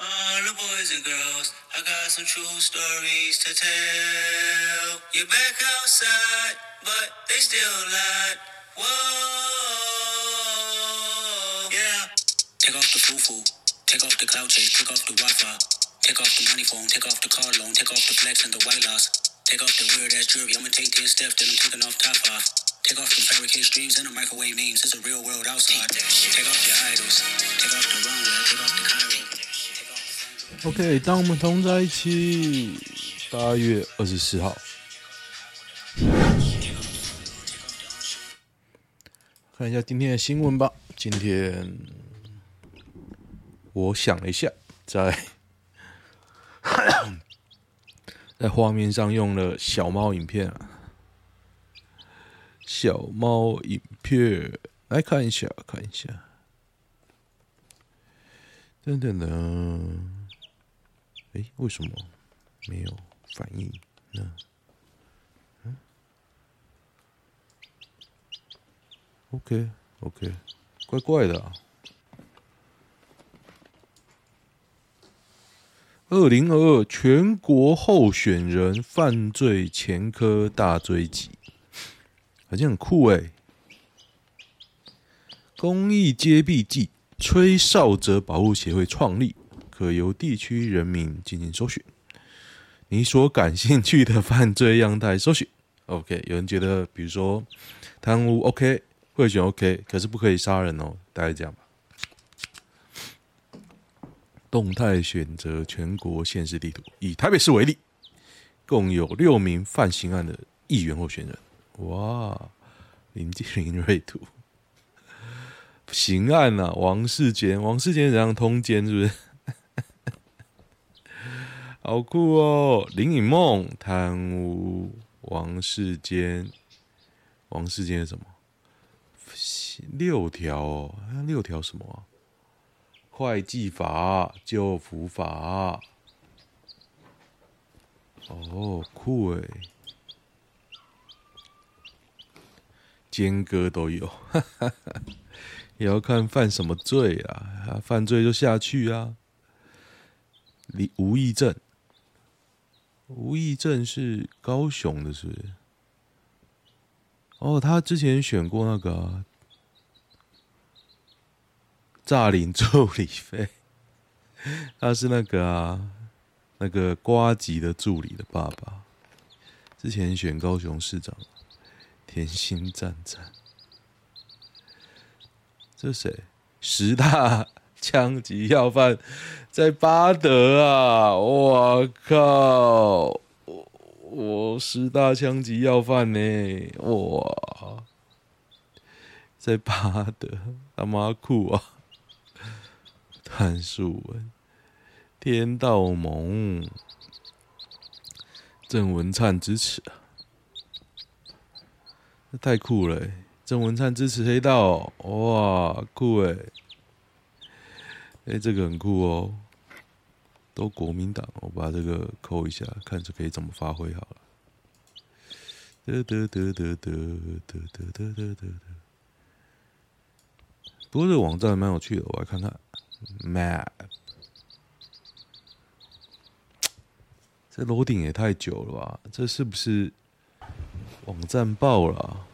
All the boys and girls, I got some true stories to tell. You're back outside, but they still lied. Whoa, yeah. Take off the foo-foo, take off the cloud chase, take off the Wi-Fi, take off the money phone, take off the car loan, take off the flex and the white loss, take off the weird ass jewelry. I'ma take 10 steps, then I'm taking off top off. Take off the fabricated streams and the microwave memes. It's a real world outside. Take off your idols, take off the runway, take off the Cairo. Take off the OK，当我们同在一起，八月二十四号，看一下今天的新闻吧。今天我想了一下，在在画面上用了小猫影片啊，小猫影片来看一下，看一下，等等等。哎，为什么没有反应呢？嗯，OK OK，怪怪的啊。二零二二全国候选人犯罪前科大追击，好像很酷哎！公益揭弊记吹哨者保护协会创立。可由地区人民进行搜寻，你所感兴趣的犯罪样态搜寻。OK，有人觉得，比如说贪污 OK，贿选 OK，可是不可以杀人哦，大概这样吧。动态选择全国县市地图，以台北市为例，共有六名犯刑案的议员候选人。哇，林继林瑞图，刑案啊，王世坚，王世坚怎样通奸？是不是？好酷哦！林颖孟贪污，王世坚，王世坚是什么？六条哦，六条什么？会计法、就服法。哦，酷诶，奸哥都有，哈哈哈，也要看犯什么罪啊？犯罪就下去啊！李吴益政。吴益政是高雄的，是不是？哦，他之前选过那个、啊、诈领助理费，他是那个啊，那个瓜吉的助理的爸爸，之前选高雄市长，甜心赞赞，这是谁？十大。枪击要犯在巴德啊！我靠，我十大枪击要犯呢！哇，在巴德，他妈酷啊！谭树文、天道盟、郑文灿支持啊！太酷了，郑文灿支持黑道，哇，酷诶！哎、这个很酷哦，都国民党，我把这个扣一下，看这可以怎么发挥好了。得得得得得得得得得得得。不过这个网站蛮有趣的，我来看看。Map，这楼顶也太久了吧？这是不是网站爆了啊？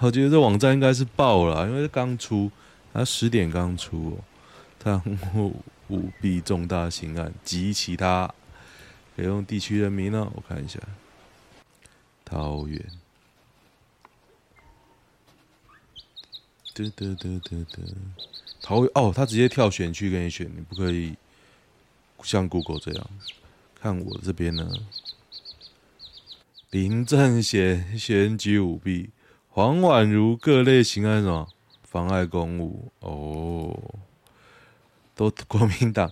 我觉得这网站应该是爆了，因为刚出。他十点刚出，哦贪污舞弊重大刑案及其他，可以用地区人民呢？我看一下，桃园，得得得得得，桃园哦，他直接跳选区给你选，你不可以像 Google 这样。看我这边呢，林正贤选举舞弊，黄婉如各类刑案什么？妨碍公务哦，都 国民党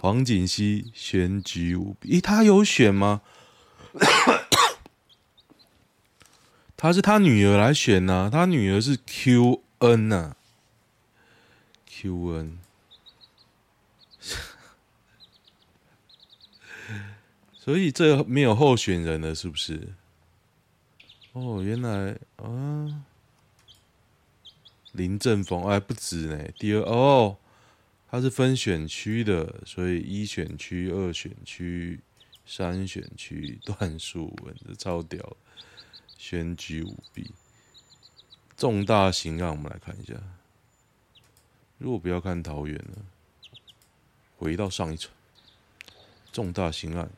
黄锦熙选举舞弊，咦，他有选吗？他是他女儿来选呐、啊，他女儿是 Q N 呐、啊、，Q 所以这没有候选人了，是不是？哦，原来啊。林正峰哎，不止呢。第二哦，它是分选区的，所以一选区、二选区、三选区段数文这超屌，选举舞弊，重大刑案，我们来看一下。如果不要看桃园了，回到上一层，重大刑案，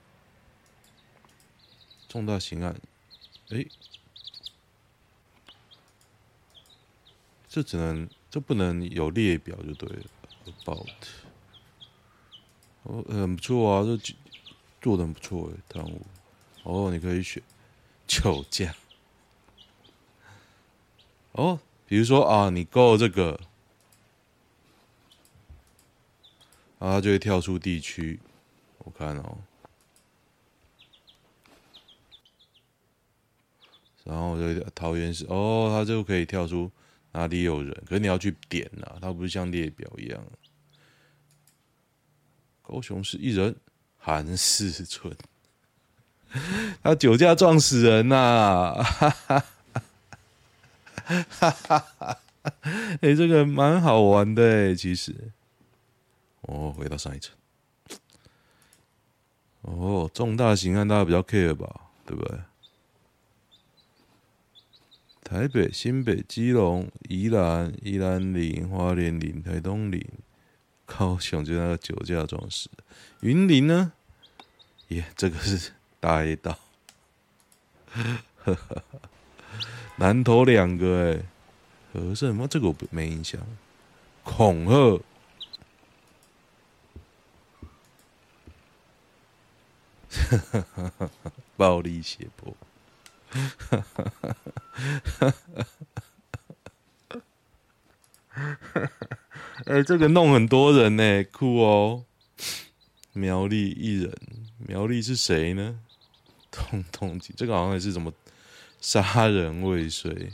重大刑案，哎，这只能，这不能有列表就对了。About，哦，很不错啊，这做的很不错哎，贪污，哦，你可以选酒驾，哦，比如说啊，你够这个，啊，就会跳出地区，我看哦，然后就桃园市，哦，它就可以跳出。哪里有人？可是你要去点呐、啊，它不是像列表一样。高雄市一人，韩世春，他酒驾撞死人呐、啊！哈哈哈哈哈！哎，这个蛮好玩的哎，其实。哦，回到上一层。哦，重大刑案大家比较 care 吧，对不对？台北、新北、基隆、宜兰、宜兰林、花莲林、台东林、高雄就那个酒驾撞死，云林呢？耶、这个是大 A 道，南投两个哎，和胜吗？这个我没印象。恐吓，暴力胁迫。哈哈哈哈哈！哎，这个弄很多人呢，酷哦！苗栗一人，苗栗是谁呢？通通缉，这个好像也是什么杀人未遂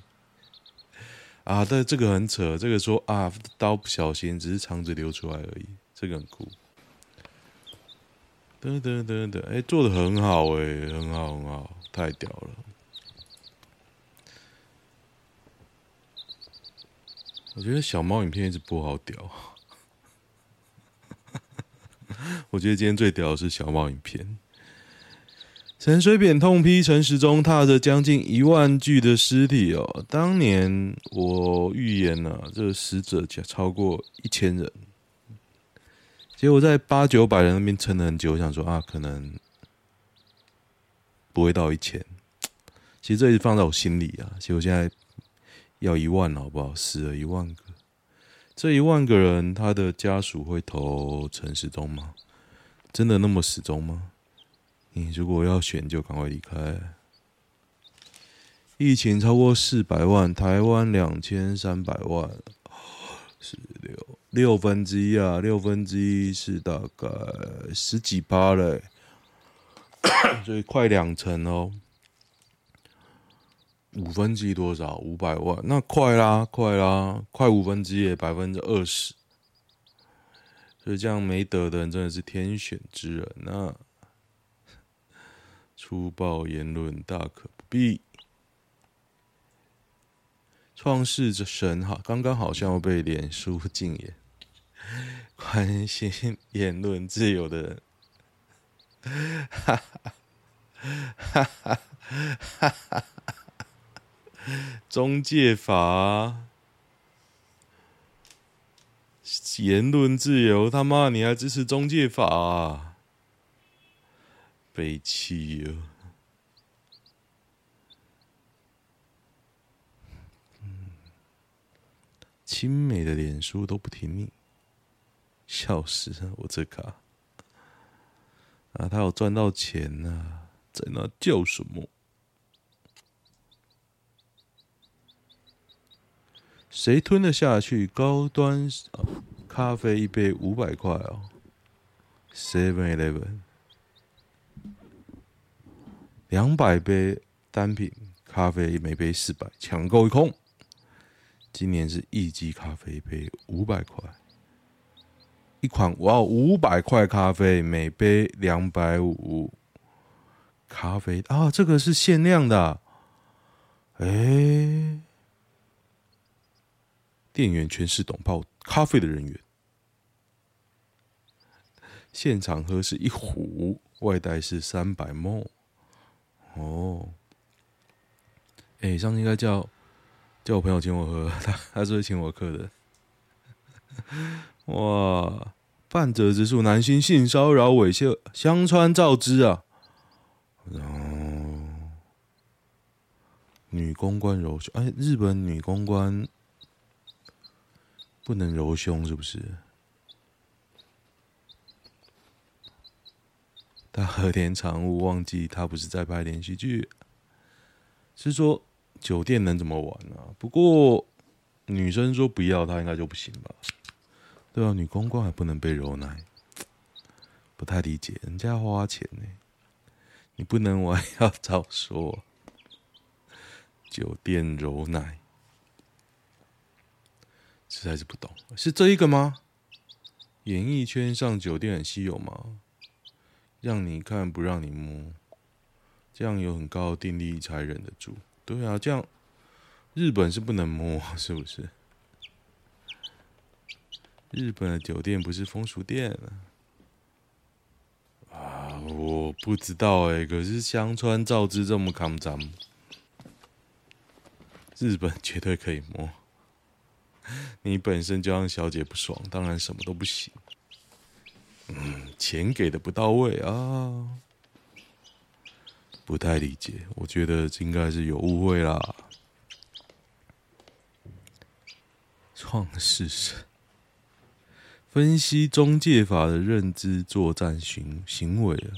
啊？但这个很扯，这个说啊，刀不小心，只是肠子流出来而已，这个很酷。噔噔噔噔，哎，做得很好哎，很好很好，太屌了。我觉得小猫影片一直播好屌，我觉得今天最屌的是小猫影片。陈水扁痛批陈时中踏着将近一万具的尸体哦，当年我预言呢、啊，这个死者超过一千人，结果在八九百人那边撑了很久，我想说啊，可能不会到一千。其实这一直放在我心里啊，结果现在。要一万好不好？死了一万个，这一万个人，他的家属会投陈时中吗？真的那么始终吗？你如果要选，就赶快离开。疫情超过四百万，台湾两千三百万，十六六分之一啊，六分之一是大概十几趴嘞，所以快两成哦。五分之一多少？五百万，那快啦，快啦，快五分之一，百分之二十。所以这样没得的人真的是天选之人。那 粗暴言论大可不必。创世之神哈，刚刚好像要被脸书禁言。关心言论自由的人，哈哈哈哈哈哈。中介法，言论自由，他妈你还支持中介法啊？悲戚哟！嗯，亲美的脸书都不听你，笑死了！我这卡啊，他有赚到钱呐、啊，在那叫什么？谁吞得下去？高端咖啡一杯五百块哦，Seven Eleven，两百杯单品咖啡每杯四百，抢购一空。今年是一级咖啡杯五百块，一款哇五百块咖啡每杯两百五，咖啡啊这个是限量的、啊，哎、店员全是懂泡咖啡的人员，现场喝是一壶，外带是三百 m。哦，哎，上次应该叫叫我朋友请我喝，他他是会请我喝的。哇，半泽直树男星性骚扰猥亵，香川照之啊。然后女公关揉胸，哎，日本女公关不能揉胸是不是？大和田常务忘记他不是在拍连续剧，是说酒店能怎么玩啊？不过女生说不要，他应该就不行吧？对啊，女公关还不能被揉奶，不太理解，人家花钱呢，你不能玩 要早说。酒店揉奶，实在是不懂，是这一个吗？演艺圈上酒店很稀有吗？让你看不让你摸，这样有很高的定力才忍得住。对啊，这样日本是不能摸，是不是？日本的酒店不是风俗店啊？我不知道哎、可是香川照之这么抗脏，日本绝对可以摸。你本身就让小姐不爽，当然什么都不行。嗯，钱给的不到位啊，不太理解。我觉得应该是有误会啦。创世神分析中介法的认知作战行行为啊，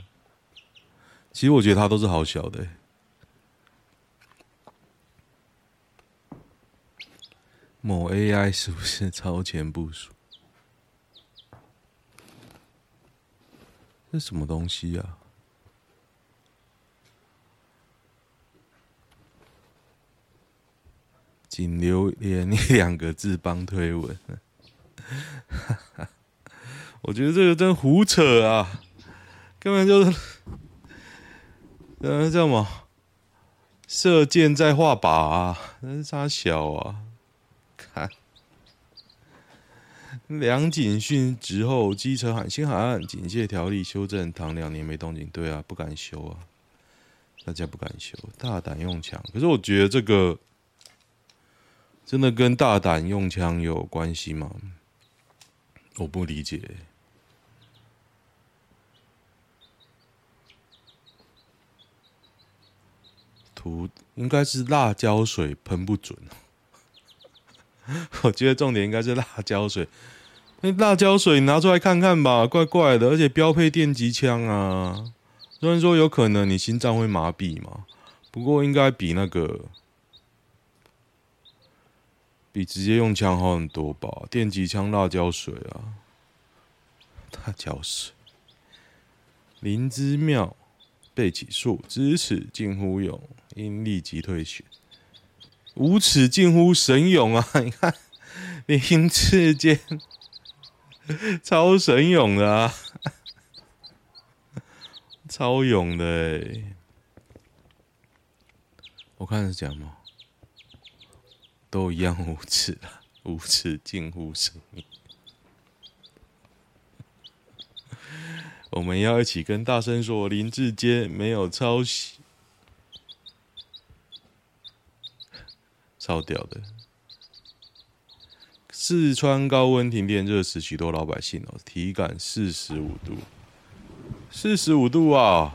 其实我觉得他都是好小的。某 AI 是不是超前部署？这什么东西啊？仅留言一两个字帮推文，我觉得这个真胡扯啊！根本就是，呃，叫什么？射箭在画靶啊？那是啥小啊？看。梁景训职后，机车喊新海岸警戒条例修正，躺两年没动静。对啊，不敢修啊，大家不敢修，大胆用枪。可是我觉得这个真的跟大胆用枪有关系吗？我不理解。涂应该是辣椒水喷不准。我觉得重点应该是辣椒水。那 辣椒水拿出来看看吧，怪怪的，而且标配电击枪啊。虽然说有可能你心脏会麻痹嘛，不过应该比那个比直接用枪好很多吧？电击枪辣椒水啊，辣椒水。林之妙被起诉，知耻近乎勇，应立即退选。无耻近乎神勇啊！你看林志坚。超神勇的啊，超勇的！我看是讲吗？都一样无耻啊，无耻近乎神勇。我们要一起跟大声说，林志坚没有抄袭，超屌的。四川高温停电，热死许多老百姓哦，体感四十五度，四十五度啊，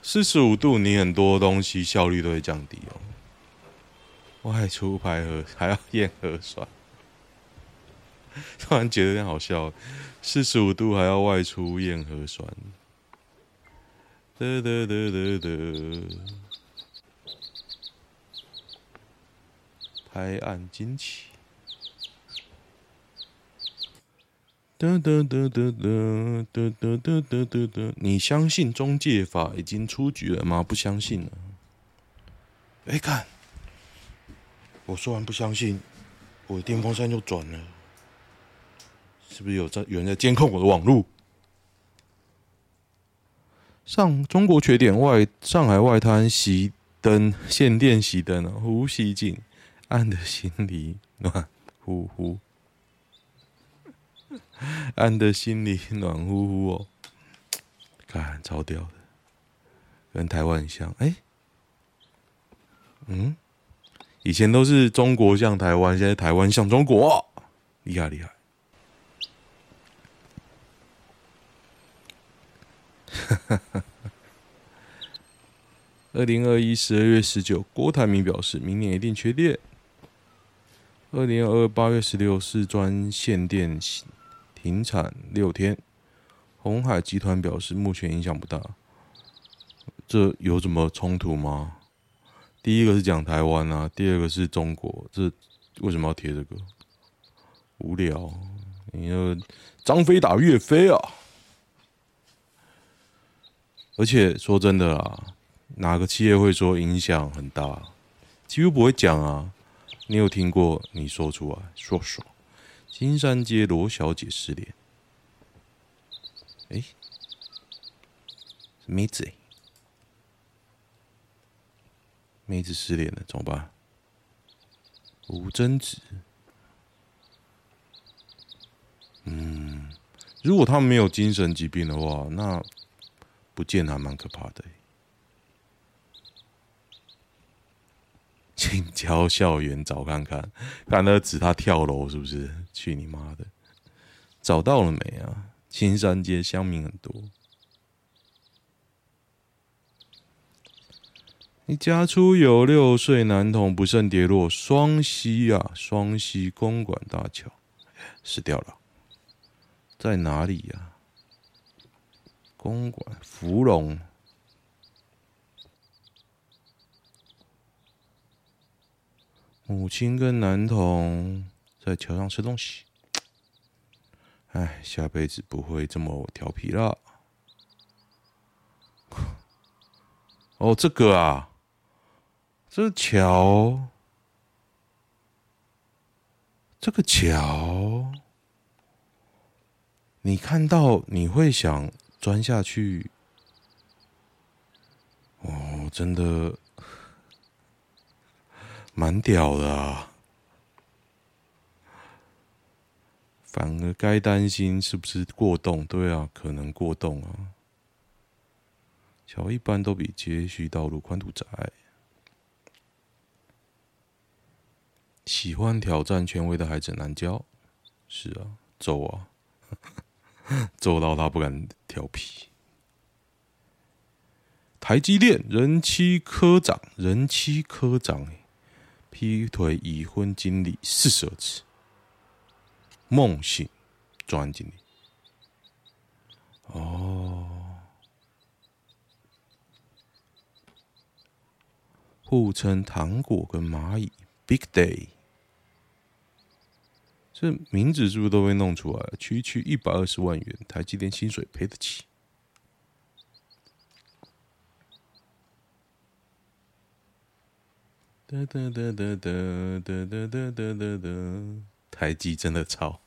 四十五度，你很多东西效率都会降低哦。外出排核还要验核酸，突然觉得有点好笑，四十五度还要外出验核酸，得得得得得，拍案惊奇。哒哒哒哒哒哒哒哒哒哒哒，你相信中介法已经出局了吗？不相信了。哎，看，我说完不相信，我的电风扇就转了，是不是有在有人在监控我的网络？上中国缺点外，上海外滩熄灯限电熄灯啊，呼吸紧，暗的心里暖乎乎。按的心里暖乎乎哦，看超屌的，跟台湾很像。哎、嗯，以前都是中国像台湾，现在台湾像中国，厉害厉害。二零二一十二月十九，郭台铭表示，明年一定缺电。二零二二八月十六，四专限电停产六天。鸿海集团表示，目前影响不大。这有什么冲突吗？第一个是讲台湾啊，第二个是中国，这为什么要贴这个？无聊，你说张飞打岳飞啊！而且说真的啦，哪个企业会说影响很大？几乎不会讲啊。你有听过？你说出来说说。金山街罗小姐失联。哎，妹子，妹子失联了，怎么办？吴真子。嗯，如果他们没有精神疾病的话，那不见还蛮可怕的。请教校园找看看，看那指他跳楼是不是？去你妈的！找到了没啊？青山街乡民很多。你家出有六岁男童不慎跌落双溪啊，双溪公馆大桥死掉了，在哪里呀、啊？公馆福隆。母亲跟男童在桥上吃东西。哎，下辈子不会这么调皮了。哦，这个啊，这个桥，这个桥，你看到你会想钻下去？哦，真的。蛮屌的啊，反而该担心是不是过动？对啊，可能过动啊。桥一般都比街区道路宽度窄。喜欢挑战权威的孩子难教，是啊，揍啊，揍到他不敢调皮。台积电人妻科长，人妻科长劈腿已婚经历四十次，梦醒专案经理。哦，互称糖果跟蚂蚁，Big Day。这名字是不是都被弄出来了？区区一百二十万元，台积电薪水赔得起。哒哒哒哒哒哒哒哒哒哒，台积真的超，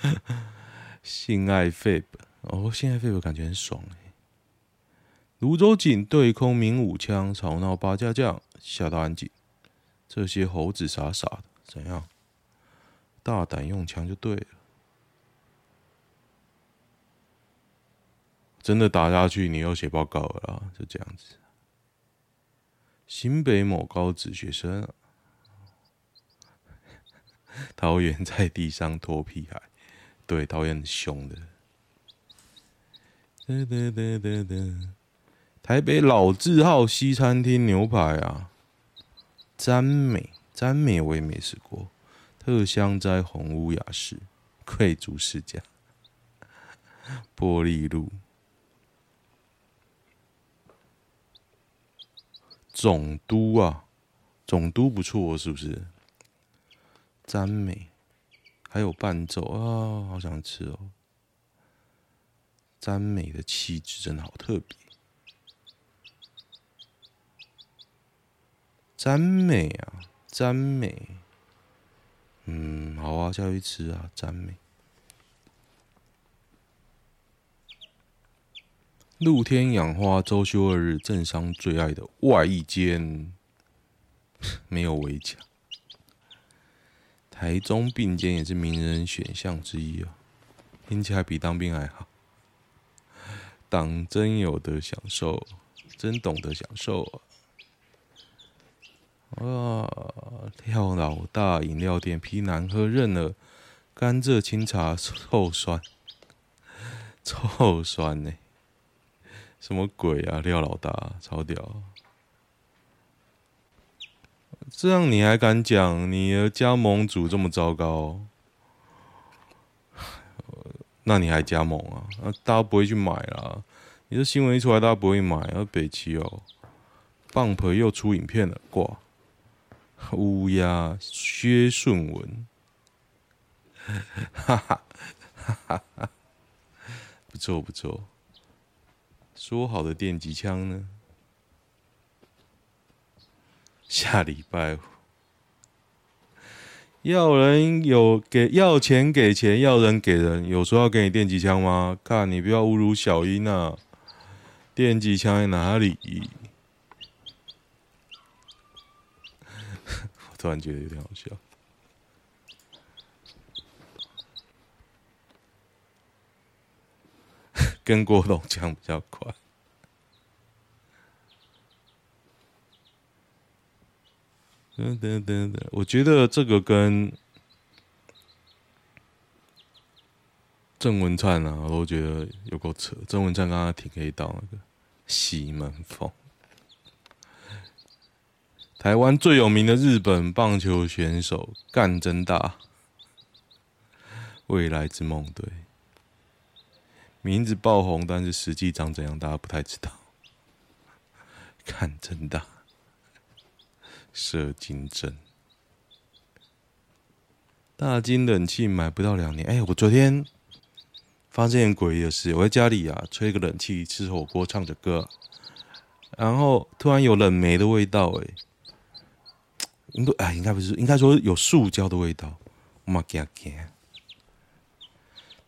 性爱费本哦，性爱费本感觉很爽哎。芦洲警对空鸣武枪，吵闹八家将，吓到安警。这些猴子傻傻的，怎样？大胆用枪就对了。真的打下去，你又写报告了，就这样子。新北某高职学生、啊，桃园在地上拖屁孩，对，桃园很凶的。哒哒哒哒哒，台北老字号西餐厅牛排啊，詹美詹美我也没试过，特香斋红屋雅士贵族世家，玻璃路。总督啊，总督不错，是不是？赞美，还有伴奏啊，好想吃哦。赞美的气质真的好特别。赞美啊，赞美，嗯，好啊，下去吃啊，赞美。露天养花，周休二日，政商最爱的外一间，没有围墙。台中并肩也是名人选项之一啊。听起来比当兵还好。党真有的享受，真懂得享受啊！啊，廖老大饮料店皮难喝，认了。甘蔗清茶臭酸，臭酸呢、什么鬼啊？廖老大超屌！这样你还敢讲你的加盟组这么糟糕？那你还加盟啊？那大家不会去买啦。你这新闻一出来，大家不会买。啊，北齐哦，Bump 又出影片了，挂。乌鸦薛顺文，哈哈哈哈哈，不错不错。说好的电击枪呢？下礼拜。要人有给要钱给钱，要人给人，有说要给你电击枪吗？看你不要侮辱小英啊！电击枪在哪里？我突然觉得有点好笑，跟郭董讲比较快。等等等等，我觉得这个跟郑文灿啊，我都觉得有够扯。郑文灿刚刚挺黑道那个西门凤，台湾最有名的日本棒球选手干真大，未来之梦队，名字爆红，但是实际长怎样，大家不太知道。看真大。射精针，大金冷气买不到两年。哎、我昨天发现诡异的事，我在家里啊吹个冷气吃火锅唱着歌，然后突然有冷媒的味道、欸。哎，应该哎应该不是，应该说有塑胶的味道。我妈惊惊，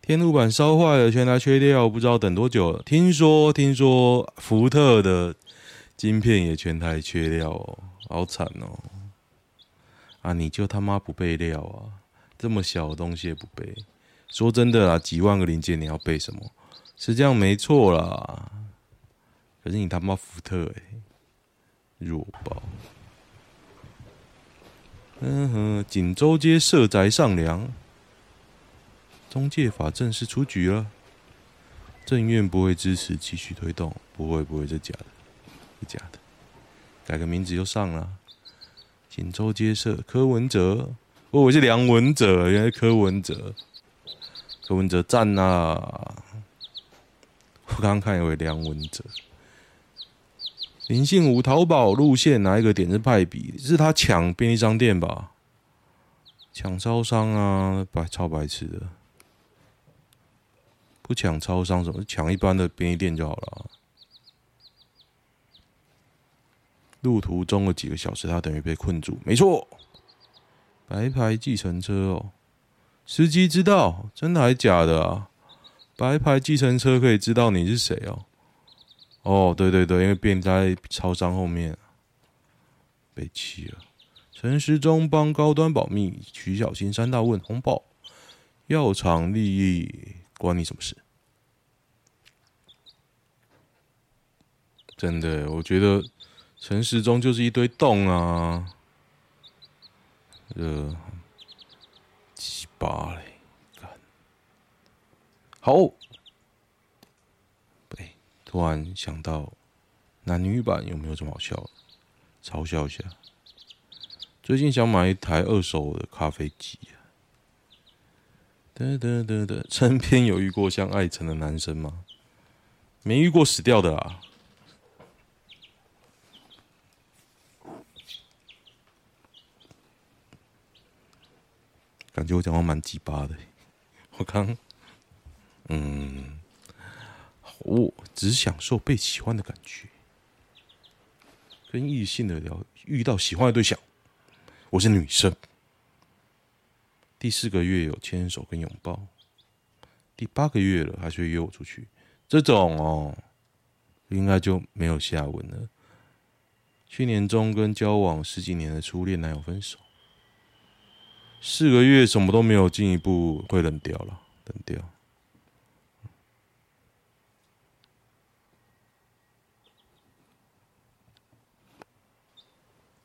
天路板烧坏了，全台缺料，不知道等多久了。听说听说福特的晶片也全台缺料哦。好惨哦！啊，你就他妈不备料啊！这么小的东西也不备。说真的啦，几万个零件你要备什么？是这样没错啦。可是你他妈福特诶、弱爆！嗯哼，锦州街社宅上梁，中介法正式出局了。政院不会支持继续推动，不会不会，这假的，是假的。改个名字就上了，锦州街社柯文哲，哦我是梁文哲，原来柯文哲，柯文哲赞呐！我刚刚看一位梁文哲，林信武淘宝路线哪一个点是派比？是他抢便利商店吧？抢超商啊，白超白痴的，不抢超商，什么抢一般的便利店就好了？路途中的几个小时，他等于被困住。没错，白牌计程车哦，司机知道，真的还假的啊？白牌计程车可以知道你是谁哦？哦，对对对，因为便在超商后面，被气了。陈时中帮高端保密，徐小新三大问红包，药厂利益关你什么事？真的，我觉得。陈时中就是一堆洞啊，呃，鸡巴嘞，好，对，突然想到男女版有没有这么好笑？嘲笑一下。最近想买一台二手的咖啡机。得得得得，身边 有遇过像艾成的男生吗？没遇过死掉的啊。感觉我讲话蛮鸡巴的，我刚，嗯，我只享受被喜欢的感觉，跟异性的聊，遇到喜欢的对象，我是女生，第四个月有牵手跟拥抱。第八个月了还是约我出去。这种哦应该就没有下文了。去年中跟交往十几年的初恋男友分手？四个月什么都没有进一步会冷掉了冷掉。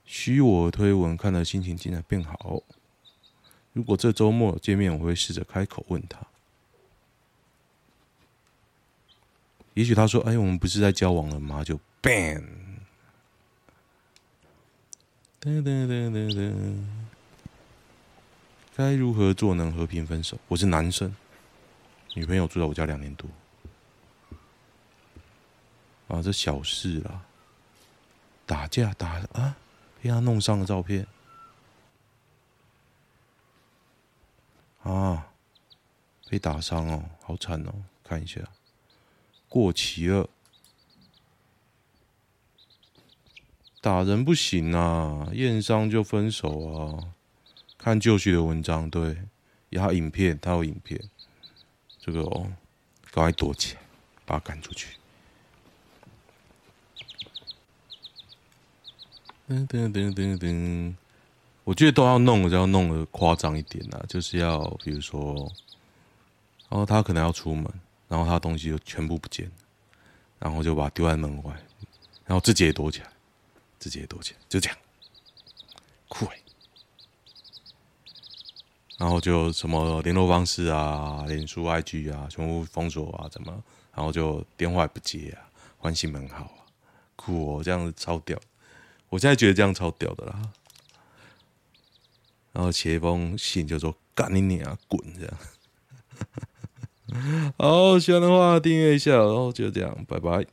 虚我推文看了心情竟然变好。如果这周末见面，我会试着开口问他。也许他说：“哎，我们不是在交往了吗？”就 ban。噔噔噔噔噔。该如何做能和平分手？我是男生，女朋友住在我家两年多。啊，这小事啦。打架打啊，被他弄伤的照片。啊，被打伤哦，好惨哦，看一下。过期了，打人不行啊，验伤就分手啊。看旧续的文章，对，有他影片，他有影片，这个哦，赶快躲起来，把他赶出去。噔噔噔噔噔，我觉得都要弄，就要弄得夸张一点啊，就是要比如说，然后他可能要出门。然后他东西就全部不见，然后就把丢在门外，然后自己也躲起来，自己也躲起来，就这样，酷欸。然后就什么联络方式啊、脸书、IG 啊，全部封锁啊，怎么？然后就电话也不接啊，换新门号啊，酷哦，这样子超屌。我现在觉得这样超屌的啦。然后写一封信就说干你娘，滚这样。好，喜欢的话订阅一下，然后就这样，拜拜。